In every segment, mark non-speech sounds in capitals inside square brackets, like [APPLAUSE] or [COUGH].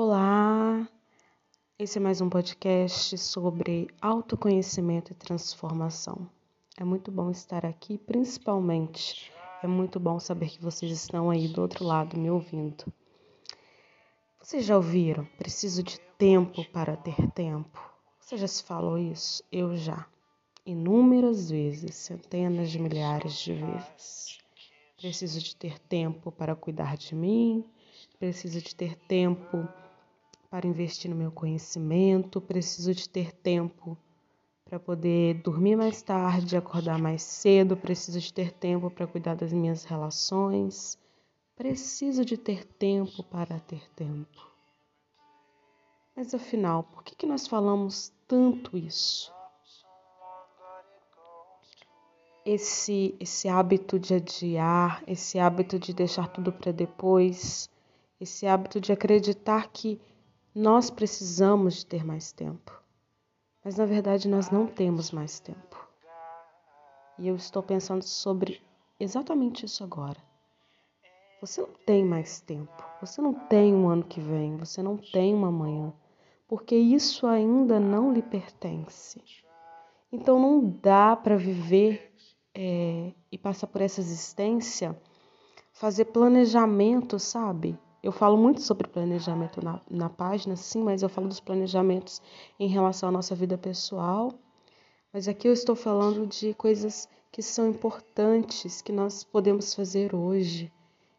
Olá, esse é mais um podcast sobre autoconhecimento e transformação. É muito bom estar aqui, principalmente é muito bom saber que vocês estão aí do outro lado me ouvindo. Vocês já ouviram? Preciso de tempo para ter tempo. Você já se falou isso? Eu já. Inúmeras vezes, centenas de milhares de vezes. Preciso de ter tempo para cuidar de mim, preciso de ter tempo para investir no meu conhecimento, preciso de ter tempo para poder dormir mais tarde, acordar mais cedo, preciso de ter tempo para cuidar das minhas relações, preciso de ter tempo para ter tempo. Mas afinal, por que, que nós falamos tanto isso? Esse, esse hábito de adiar, esse hábito de deixar tudo para depois, esse hábito de acreditar que nós precisamos de ter mais tempo. Mas na verdade nós não temos mais tempo. E eu estou pensando sobre exatamente isso agora. Você não tem mais tempo. Você não tem um ano que vem. Você não tem uma manhã. Porque isso ainda não lhe pertence. Então não dá para viver é, e passar por essa existência, fazer planejamento, sabe? Eu falo muito sobre planejamento na, na página, sim, mas eu falo dos planejamentos em relação à nossa vida pessoal. Mas aqui eu estou falando de coisas que são importantes, que nós podemos fazer hoje,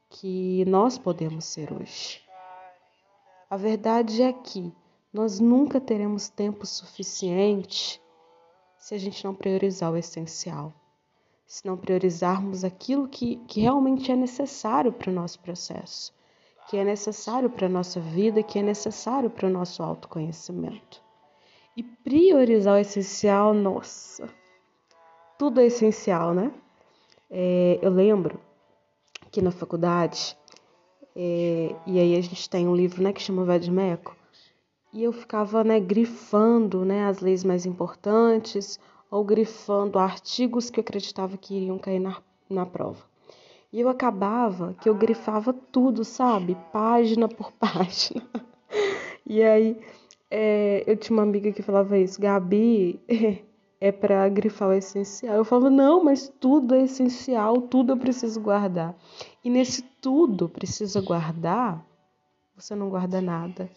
que nós podemos ser hoje. A verdade é que nós nunca teremos tempo suficiente se a gente não priorizar o essencial, se não priorizarmos aquilo que, que realmente é necessário para o nosso processo que é necessário para a nossa vida, que é necessário para o nosso autoconhecimento. E priorizar o essencial, nossa, tudo é essencial, né? É, eu lembro que na faculdade, é, e aí a gente tem um livro né, que chama Vadmeco, e eu ficava né, grifando né, as leis mais importantes ou grifando artigos que eu acreditava que iriam cair na, na prova. E eu acabava que eu grifava tudo, sabe? Página por [LAUGHS] página. E aí é, eu tinha uma amiga que falava isso, Gabi, [LAUGHS] é para grifar o essencial. Eu falava, não, mas tudo é essencial, tudo eu preciso guardar. E nesse tudo precisa guardar, você não guarda nada.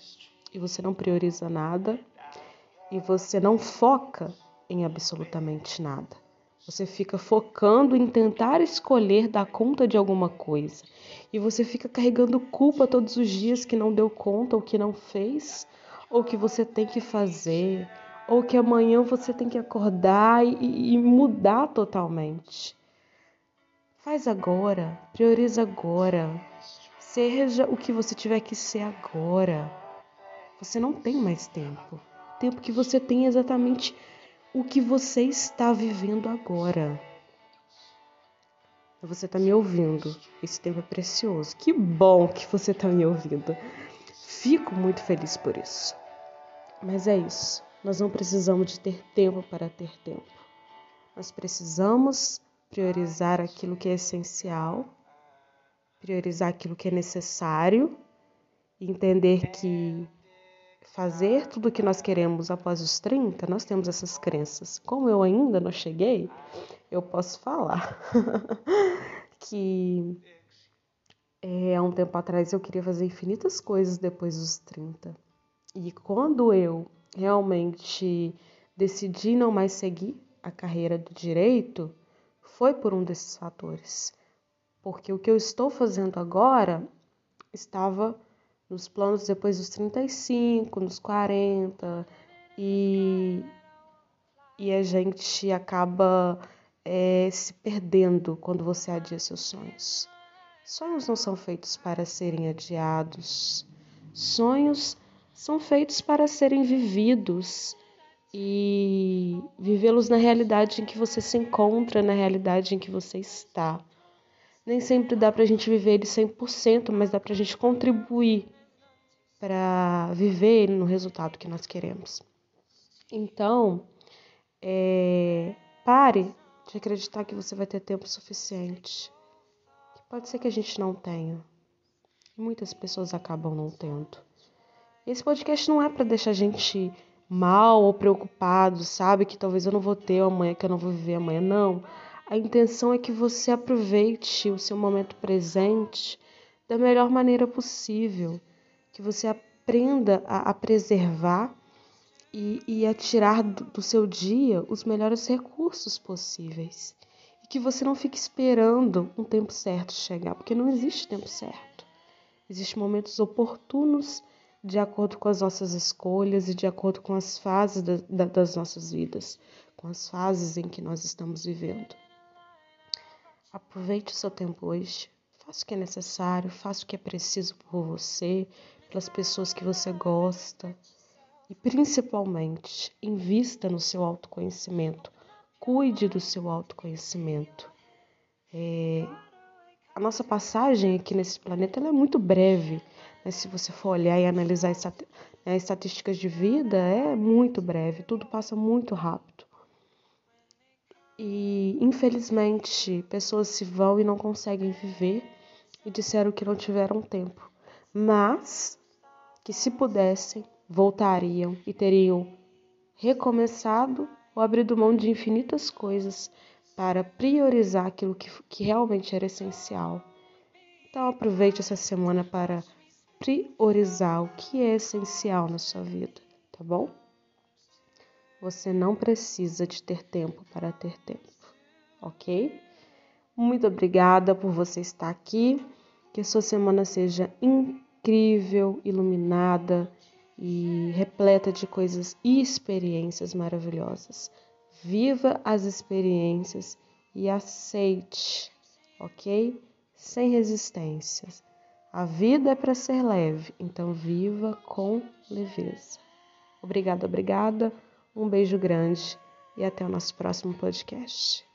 E você não prioriza nada. E você não foca em absolutamente nada. Você fica focando em tentar escolher dar conta de alguma coisa. E você fica carregando culpa todos os dias que não deu conta, ou que não fez, ou que você tem que fazer, ou que amanhã você tem que acordar e, e mudar totalmente. Faz agora, prioriza agora. Seja o que você tiver que ser agora. Você não tem mais tempo. O tempo que você tem é exatamente o que você está vivendo agora. Você está me ouvindo. Esse tempo é precioso. Que bom que você está me ouvindo. Fico muito feliz por isso. Mas é isso. Nós não precisamos de ter tempo para ter tempo. Nós precisamos priorizar aquilo que é essencial, priorizar aquilo que é necessário, entender que fazer tudo o que nós queremos após os 30, nós temos essas crenças. Como eu ainda não cheguei, eu posso falar [LAUGHS] que é, há um tempo atrás eu queria fazer infinitas coisas depois dos 30. E quando eu realmente decidi não mais seguir a carreira do direito, foi por um desses fatores. Porque o que eu estou fazendo agora estava nos planos depois dos 35, nos 40, e, e a gente acaba é, se perdendo quando você adia seus sonhos. Sonhos não são feitos para serem adiados, sonhos são feitos para serem vividos e vivê-los na realidade em que você se encontra, na realidade em que você está. Nem sempre dá para a gente viver ele 100%, mas dá para a gente contribuir para viver no resultado que nós queremos. Então, é, pare de acreditar que você vai ter tempo suficiente. Pode ser que a gente não tenha. Muitas pessoas acabam não tendo. Esse podcast não é para deixar a gente mal ou preocupado, sabe? Que talvez eu não vou ter amanhã, que eu não vou viver amanhã. Não. A intenção é que você aproveite o seu momento presente da melhor maneira possível, que você aprenda a, a preservar e, e a tirar do, do seu dia os melhores recursos possíveis. E que você não fique esperando um tempo certo chegar, porque não existe tempo certo. Existem momentos oportunos de acordo com as nossas escolhas e de acordo com as fases da, da, das nossas vidas, com as fases em que nós estamos vivendo. Aproveite o seu tempo hoje, faça o que é necessário, faça o que é preciso por você, pelas pessoas que você gosta e principalmente invista no seu autoconhecimento, cuide do seu autoconhecimento. É, a nossa passagem aqui nesse planeta é muito breve. Né? Se você for olhar e analisar né, estatísticas de vida, é muito breve, tudo passa muito rápido. E infelizmente pessoas se vão e não conseguem viver e disseram que não tiveram tempo, mas que se pudessem voltariam e teriam recomeçado ou abrido mão de infinitas coisas para priorizar aquilo que, que realmente era essencial. Então aproveite essa semana para priorizar o que é essencial na sua vida, tá bom? Você não precisa de ter tempo para ter tempo, ok? Muito obrigada por você estar aqui. Que a sua semana seja incrível, iluminada e repleta de coisas e experiências maravilhosas. Viva as experiências e aceite, ok? Sem resistências. A vida é para ser leve, então viva com leveza. Obrigada, obrigada. Um beijo grande e até o nosso próximo podcast.